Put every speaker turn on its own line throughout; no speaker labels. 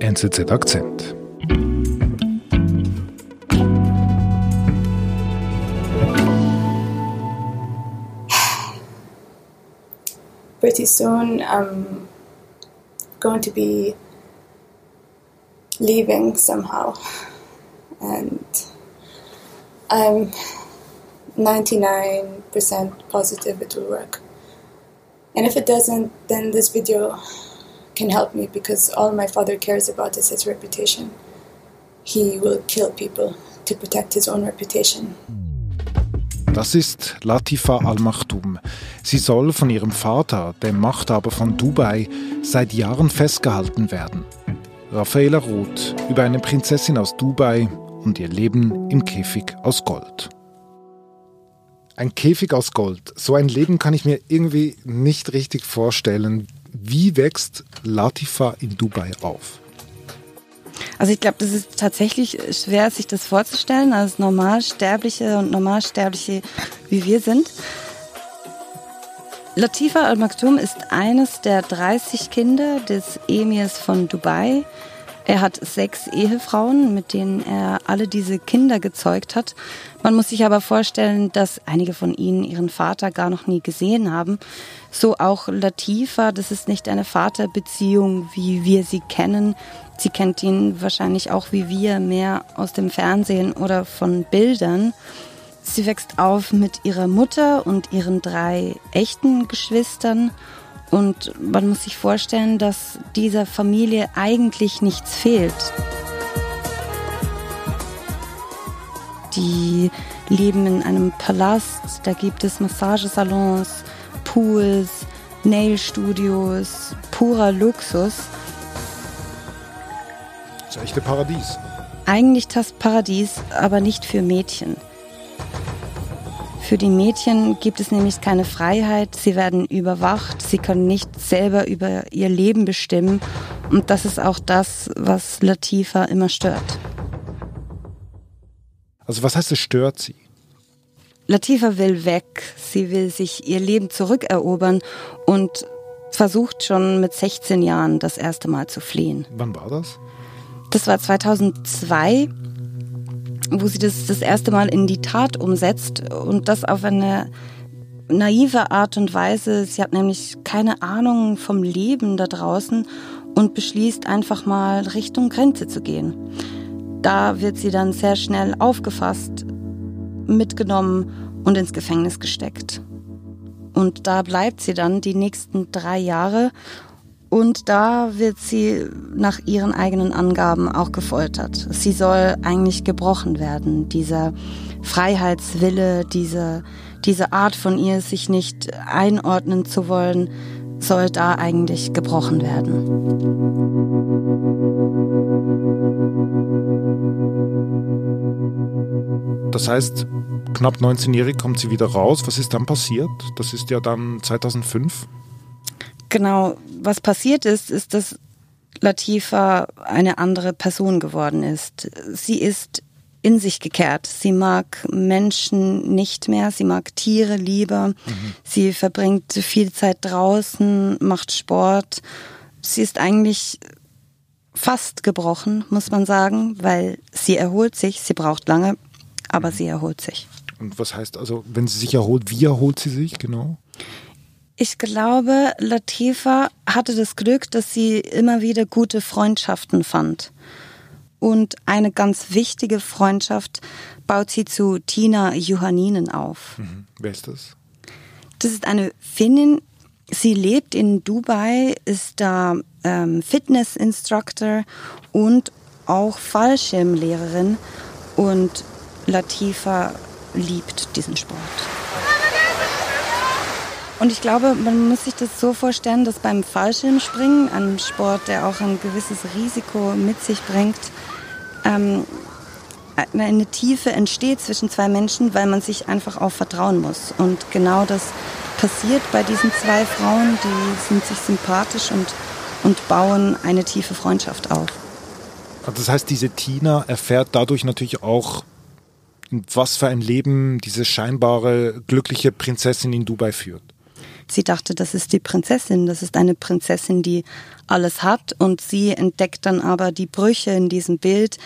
NZZ Akzent.
Pretty soon I'm going to be leaving somehow. And I'm 99% positive it will work. And if it doesn't, then this video can help me because all my father cares about is his reputation. He will kill people to protect his own reputation.
Das ist Latifa Al-Maktoum. Sie soll von ihrem Vater, dem Machthaber von Dubai, seit Jahren festgehalten werden. Raffaela Roth über eine Prinzessin aus Dubai und ihr Leben im Käfig aus Gold. Ein Käfig aus Gold. So ein Leben kann ich mir irgendwie nicht richtig vorstellen. Wie wächst Latifa in Dubai auf?
Also ich glaube, das ist tatsächlich schwer, sich das vorzustellen als Normalsterbliche und Normalsterbliche, wie wir sind. Latifa Al-Maktoum ist eines der 30 Kinder des Emirs von Dubai. Er hat sechs Ehefrauen, mit denen er alle diese Kinder gezeugt hat. Man muss sich aber vorstellen, dass einige von ihnen ihren Vater gar noch nie gesehen haben. So auch Latifa, das ist nicht eine Vaterbeziehung, wie wir sie kennen. Sie kennt ihn wahrscheinlich auch wie wir mehr aus dem Fernsehen oder von Bildern. Sie wächst auf mit ihrer Mutter und ihren drei echten Geschwistern und man muss sich vorstellen, dass dieser Familie eigentlich nichts fehlt. Die leben in einem Palast, da gibt es Massagesalons, Pools, Nailstudios, purer Luxus.
Das echte Paradies.
Eigentlich das Paradies, aber nicht für Mädchen. Für die Mädchen gibt es nämlich keine Freiheit, sie werden überwacht, sie können nicht selber über ihr Leben bestimmen und das ist auch das, was Latifa immer stört.
Also was heißt es stört sie?
Latifa will weg, sie will sich ihr Leben zurückerobern und versucht schon mit 16 Jahren das erste Mal zu fliehen.
Wann war das?
Das war 2002 wo sie das das erste Mal in die Tat umsetzt und das auf eine naive Art und Weise. Sie hat nämlich keine Ahnung vom Leben da draußen und beschließt einfach mal Richtung Grenze zu gehen. Da wird sie dann sehr schnell aufgefasst, mitgenommen und ins Gefängnis gesteckt. Und da bleibt sie dann die nächsten drei Jahre und da wird sie nach ihren eigenen Angaben auch gefoltert. Sie soll eigentlich gebrochen werden. Dieser Freiheitswille, diese, diese Art von ihr, sich nicht einordnen zu wollen, soll da eigentlich gebrochen werden.
Das heißt, knapp 19-jährig kommt sie wieder raus. Was ist dann passiert? Das ist ja dann 2005.
Genau, was passiert ist, ist, dass Latifa eine andere Person geworden ist. Sie ist in sich gekehrt. Sie mag Menschen nicht mehr, sie mag Tiere lieber. Mhm. Sie verbringt viel Zeit draußen, macht Sport. Sie ist eigentlich fast gebrochen, muss man sagen, weil sie erholt sich. Sie braucht lange, aber mhm. sie erholt sich.
Und was heißt also, wenn sie sich erholt, wie erholt sie sich genau?
Ich glaube, Latifa hatte das Glück, dass sie immer wieder gute Freundschaften fand. Und eine ganz wichtige Freundschaft baut sie zu Tina Johanninen auf.
Mhm. Wer ist das?
Das ist eine Finnin. Sie lebt in Dubai, ist da ähm, Fitness-Instructor und auch Fallschirmlehrerin. Und Latifa liebt diesen Sport. Und ich glaube, man muss sich das so vorstellen, dass beim Fallschirmspringen, einem Sport, der auch ein gewisses Risiko mit sich bringt, ähm, eine Tiefe entsteht zwischen zwei Menschen, weil man sich einfach auch vertrauen muss. Und genau das passiert bei diesen zwei Frauen, die sind sich sympathisch und, und bauen eine tiefe Freundschaft auf.
Das heißt, diese Tina erfährt dadurch natürlich auch, was für ein Leben diese scheinbare glückliche Prinzessin in Dubai führt.
Sie dachte, das ist die Prinzessin, das ist eine Prinzessin, die alles hat und sie entdeckt dann aber die Brüche in diesem Bild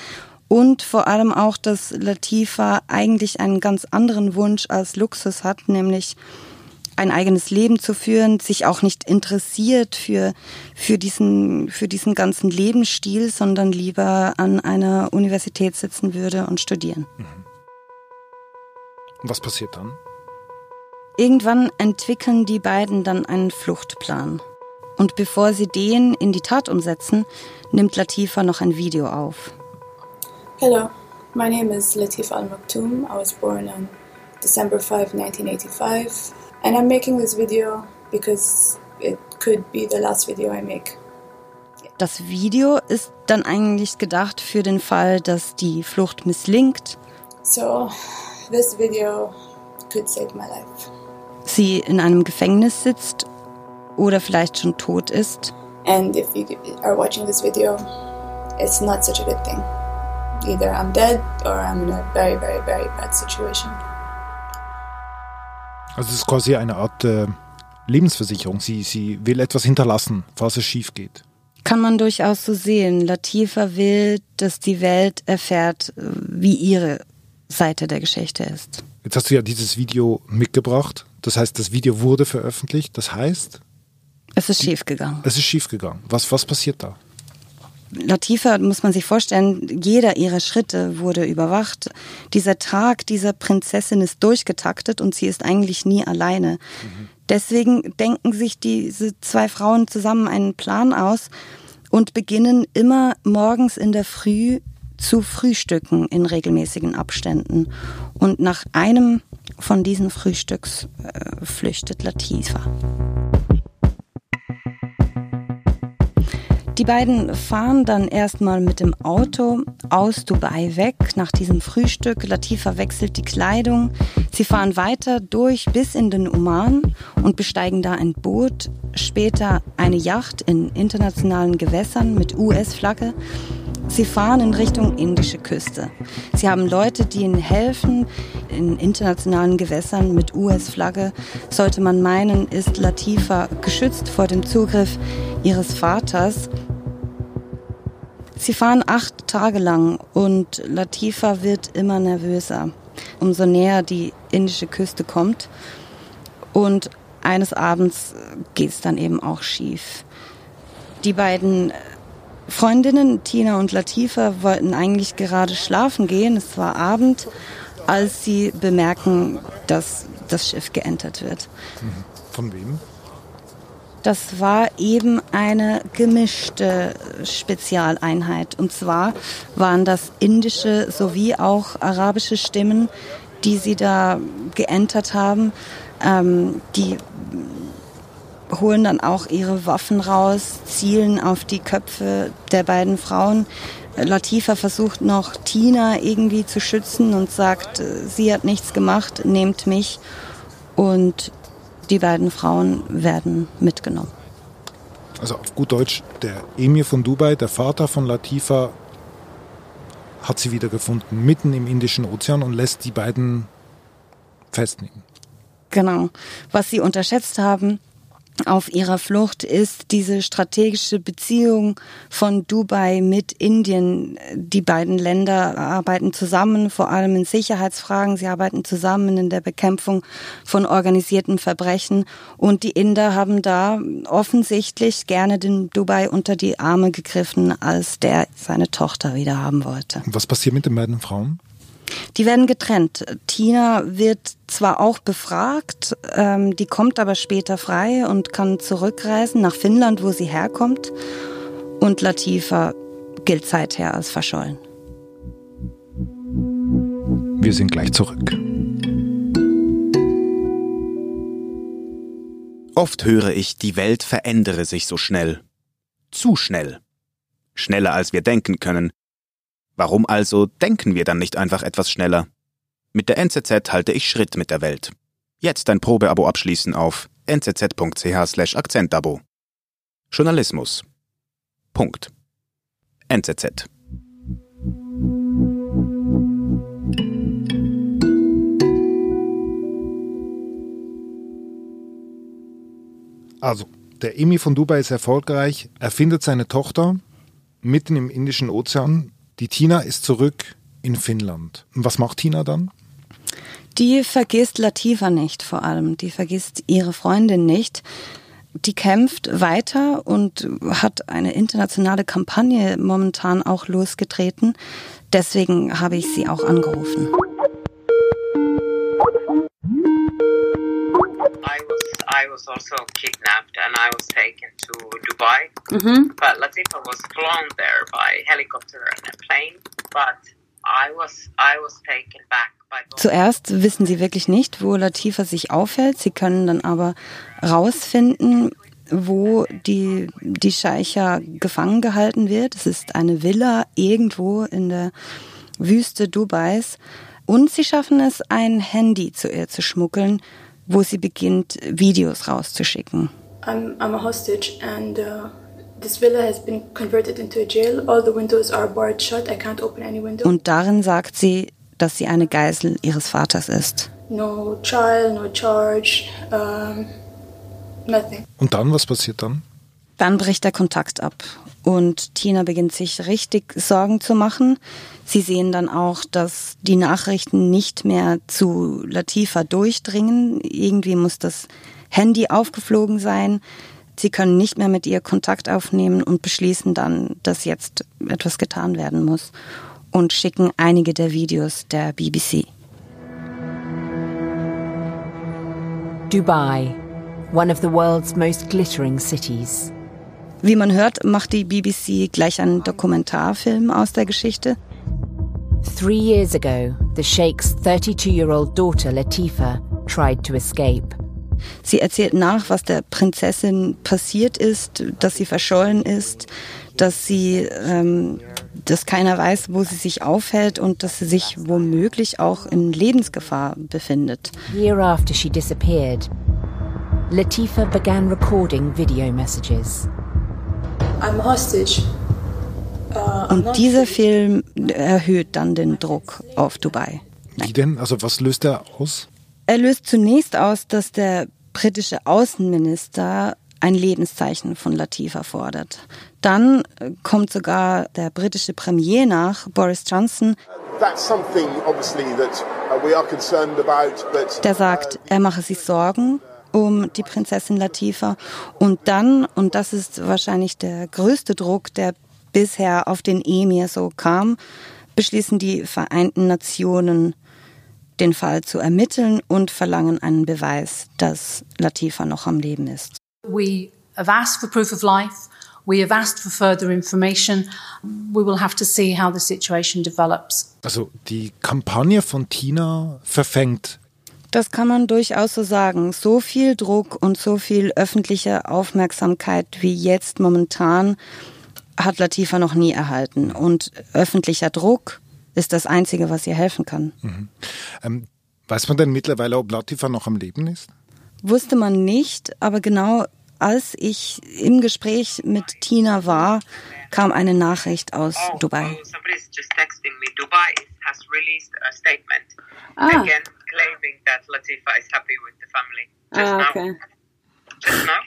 und vor allem auch, dass Latifa eigentlich einen ganz anderen Wunsch als Luxus hat, nämlich ein eigenes Leben zu führen, sich auch nicht interessiert für, für, diesen, für diesen ganzen Lebensstil, sondern lieber an einer Universität sitzen würde und studieren. Mhm.
Was passiert dann?
Irgendwann entwickeln die beiden dann einen Fluchtplan. Und bevor sie den in die Tat umsetzen, nimmt Latifa noch ein Video auf.
Hello, my name is Latifa Al Maktoum. I was born on December 5, 1985. And I'm making this video because it could be the last video I make.
Das Video ist dann eigentlich gedacht für den Fall, dass die Flucht misslingt.
So, this video could save my life.
Sie in einem Gefängnis sitzt oder vielleicht schon tot ist.
And if you are watching this video, it's not such a good thing. Either I'm dead or I'm in a very, very, very bad situation.
Also es ist quasi eine Art äh, Lebensversicherung. Sie, sie will etwas hinterlassen, falls es schief geht.
Kann man durchaus so sehen. Latifa will, dass die Welt erfährt, wie ihre Seite der Geschichte ist.
Jetzt hast du ja dieses Video mitgebracht. Das heißt, das Video wurde veröffentlicht. Das heißt?
Es ist schiefgegangen.
Es ist schiefgegangen. Was, was passiert da?
Latifa muss man sich vorstellen, jeder ihrer Schritte wurde überwacht. Dieser Tag dieser Prinzessin ist durchgetaktet und sie ist eigentlich nie alleine. Mhm. Deswegen denken sich diese zwei Frauen zusammen einen Plan aus und beginnen immer morgens in der Früh zu frühstücken in regelmäßigen Abständen. Und nach einem von diesen Frühstücks äh, flüchtet Latifa. Die beiden fahren dann erstmal mit dem Auto aus Dubai weg nach diesem Frühstück. Latifa wechselt die Kleidung. Sie fahren weiter durch bis in den Oman und besteigen da ein Boot, später eine Yacht in internationalen Gewässern mit US-Flagge. Sie fahren in Richtung indische Küste. Sie haben Leute, die ihnen helfen in internationalen Gewässern mit US-Flagge. Sollte man meinen, ist Latifa geschützt vor dem Zugriff ihres Vaters. Sie fahren acht Tage lang und Latifa wird immer nervöser, umso näher die indische Küste kommt. Und eines Abends geht es dann eben auch schief. Die beiden Freundinnen, Tina und Latifa, wollten eigentlich gerade schlafen gehen. Es war Abend, als sie bemerken, dass das Schiff geentert wird.
Von wem?
Das war eben eine gemischte Spezialeinheit. Und zwar waren das indische sowie auch arabische Stimmen, die sie da geentert haben. Ähm, die holen dann auch ihre Waffen raus, zielen auf die Köpfe der beiden Frauen. Latifa versucht noch Tina irgendwie zu schützen und sagt, sie hat nichts gemacht, nehmt mich. Und die beiden Frauen werden mitgenommen.
Also auf gut Deutsch, der Emir von Dubai, der Vater von Latifa, hat sie wiedergefunden, mitten im Indischen Ozean und lässt die beiden festnehmen.
Genau. Was sie unterschätzt haben, auf ihrer Flucht ist diese strategische Beziehung von Dubai mit Indien. Die beiden Länder arbeiten zusammen, vor allem in Sicherheitsfragen. Sie arbeiten zusammen in der Bekämpfung von organisierten Verbrechen. Und die Inder haben da offensichtlich gerne den Dubai unter die Arme gegriffen, als der seine Tochter wieder haben wollte.
Was passiert mit den beiden Frauen?
Die werden getrennt. Tina wird zwar auch befragt, ähm, die kommt aber später frei und kann zurückreisen nach Finnland, wo sie herkommt. Und Latifa gilt seither als verschollen.
Wir sind gleich zurück.
Oft höre ich, die Welt verändere sich so schnell. Zu schnell. Schneller als wir denken können. Warum also denken wir dann nicht einfach etwas schneller? Mit der NZZ halte ich Schritt mit der Welt. Jetzt ein Probeabo abschließen auf nzz.ch/akzentabo. Journalismus. Punkt. NZZ.
Also, der Emi von Dubai ist erfolgreich. Er findet seine Tochter mitten im Indischen Ozean. Die Tina ist zurück in Finnland. Und was macht Tina dann?
Die vergisst Latifa nicht vor allem. Die vergisst ihre Freundin nicht. Die kämpft weiter und hat eine internationale Kampagne momentan auch losgetreten. Deswegen habe ich sie auch angerufen. I was also kidnapped and I was taken to Dubai. Mm-hmm. But Latifa was flown there by helicopter and Zuerst wissen sie wirklich nicht, wo Latifa sich aufhält. Sie können dann aber rausfinden, wo die, die Scheicha gefangen gehalten wird. Es ist eine Villa irgendwo in der Wüste Dubais. Und sie schaffen es, ein Handy zu ihr zu schmuggeln, wo sie beginnt, Videos rauszuschicken. I'm, I'm a hostage and uh, this villa has been converted into a jail. All the windows are barred shut. I can't open any window. Und darin sagt sie, dass sie eine Geisel ihres Vaters ist.
No trial, no charge, um, nothing.
Und dann, was passiert dann?
Dann bricht der Kontakt ab und Tina beginnt sich richtig Sorgen zu machen. Sie sehen dann auch, dass die Nachrichten nicht mehr zu Latifa durchdringen. Irgendwie muss das Handy aufgeflogen sein. Sie können nicht mehr mit ihr Kontakt aufnehmen und beschließen dann, dass jetzt etwas getan werden muss und schicken einige der Videos der BBC.
Dubai, one of the world's most glittering cities.
Wie man hört, macht die BBC gleich einen Dokumentarfilm aus der Geschichte.
Three years ago, the Sheikh's 32-year-old daughter Latifa tried to escape.
Sie erzählt nach, was der Prinzessin passiert ist, dass sie verschollen ist, dass sie, ähm, dass keiner weiß, wo sie sich aufhält und dass sie sich womöglich auch in Lebensgefahr befindet.
Year after she disappeared, Latifa began recording video messages.
I'm hostage.
Uh, Und dieser Film erhöht dann den Druck auf Dubai.
Nein. Wie denn? Also was löst er aus?
Er löst zunächst aus, dass der britische Außenminister ein Lebenszeichen von Latifa fordert. Dann äh, kommt sogar der britische Premier nach, Boris Johnson. Uh, der sagt, er mache sich Sorgen um die Prinzessin Latifa. Und dann, und das ist wahrscheinlich der größte Druck, der bisher auf den Emir so kam, beschließen die Vereinten Nationen, den Fall zu ermitteln und verlangen einen Beweis, dass Latifa noch am Leben ist.
We have asked for proof of life. We have asked for further information. We will have to see how the situation develops.
Also die Kampagne von Tina verfängt
das kann man durchaus so sagen. So viel Druck und so viel öffentliche Aufmerksamkeit wie jetzt momentan hat Latifa noch nie erhalten. Und öffentlicher Druck ist das Einzige, was ihr helfen kann. Mhm.
Ähm, weiß man denn mittlerweile, ob Latifa noch am Leben ist?
Wusste man nicht, aber genau als ich im Gespräch mit Tina war, kam eine Nachricht aus oh, Dubai. Oh, Dubai has released a statement. Ah. Again, claiming that Latifa is happy with the family. Just ah, okay. now. Just now.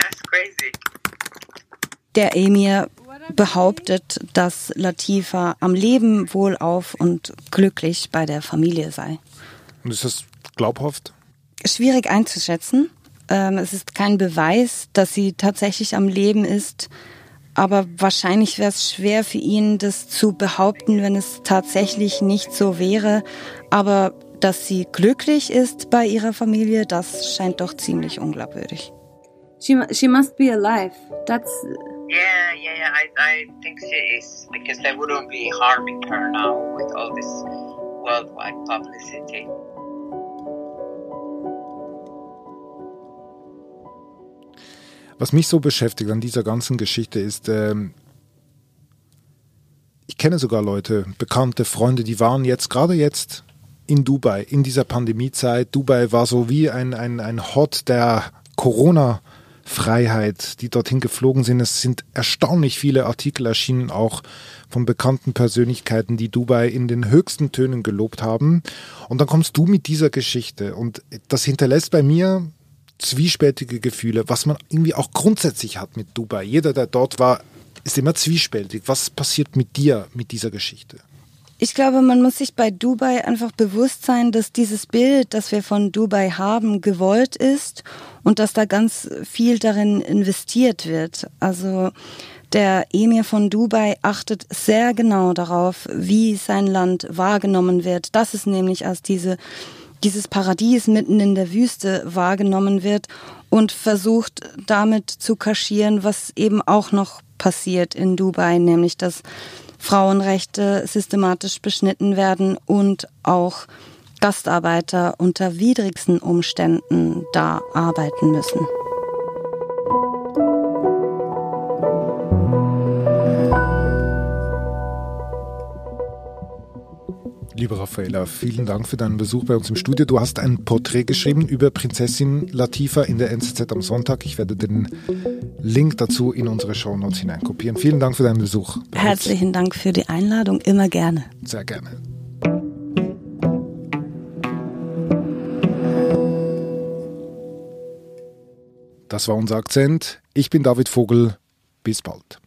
That's crazy. Der Emir behauptet, dass Latifa am Leben wohlauf und glücklich bei der Familie sei.
Und ist das glaubhaft?
Schwierig einzuschätzen. Ähm, es ist kein Beweis, dass sie tatsächlich am Leben ist. Aber wahrscheinlich wäre es schwer für ihn, das zu behaupten, wenn es tatsächlich nicht so wäre. Aber dass sie glücklich ist bei ihrer Familie, das scheint doch ziemlich unglaubwürdig.
She, she must be alive. That's.
Yeah, yeah, yeah. I, I think she is because they wouldn't be harming her now with all this worldwide publicity.
Was mich so beschäftigt an dieser ganzen Geschichte ist, ähm, ich kenne sogar Leute, bekannte Freunde, die waren jetzt, gerade jetzt in Dubai, in dieser Pandemiezeit. Dubai war so wie ein, ein, ein Hot der Corona-Freiheit, die dorthin geflogen sind. Es sind erstaunlich viele Artikel erschienen, auch von bekannten Persönlichkeiten, die Dubai in den höchsten Tönen gelobt haben. Und dann kommst du mit dieser Geschichte und das hinterlässt bei mir zwiespältige Gefühle, was man irgendwie auch grundsätzlich hat mit Dubai. Jeder, der dort war, ist immer zwiespältig. Was passiert mit dir mit dieser Geschichte?
Ich glaube, man muss sich bei Dubai einfach bewusst sein, dass dieses Bild, das wir von Dubai haben, gewollt ist und dass da ganz viel darin investiert wird. Also der Emir von Dubai achtet sehr genau darauf, wie sein Land wahrgenommen wird. Das ist nämlich als diese dieses Paradies mitten in der Wüste wahrgenommen wird und versucht damit zu kaschieren, was eben auch noch passiert in Dubai, nämlich dass Frauenrechte systematisch beschnitten werden und auch Gastarbeiter unter widrigsten Umständen da arbeiten müssen.
Liebe Raffaella, vielen Dank für deinen Besuch bei uns im Studio. Du hast ein Porträt geschrieben über Prinzessin Latifa in der NZZ am Sonntag. Ich werde den Link dazu in unsere Shownotes hineinkopieren. Vielen Dank für deinen Besuch.
Herzlichen Dank für die Einladung, immer gerne.
Sehr gerne. Das war unser Akzent. Ich bin David Vogel. Bis bald.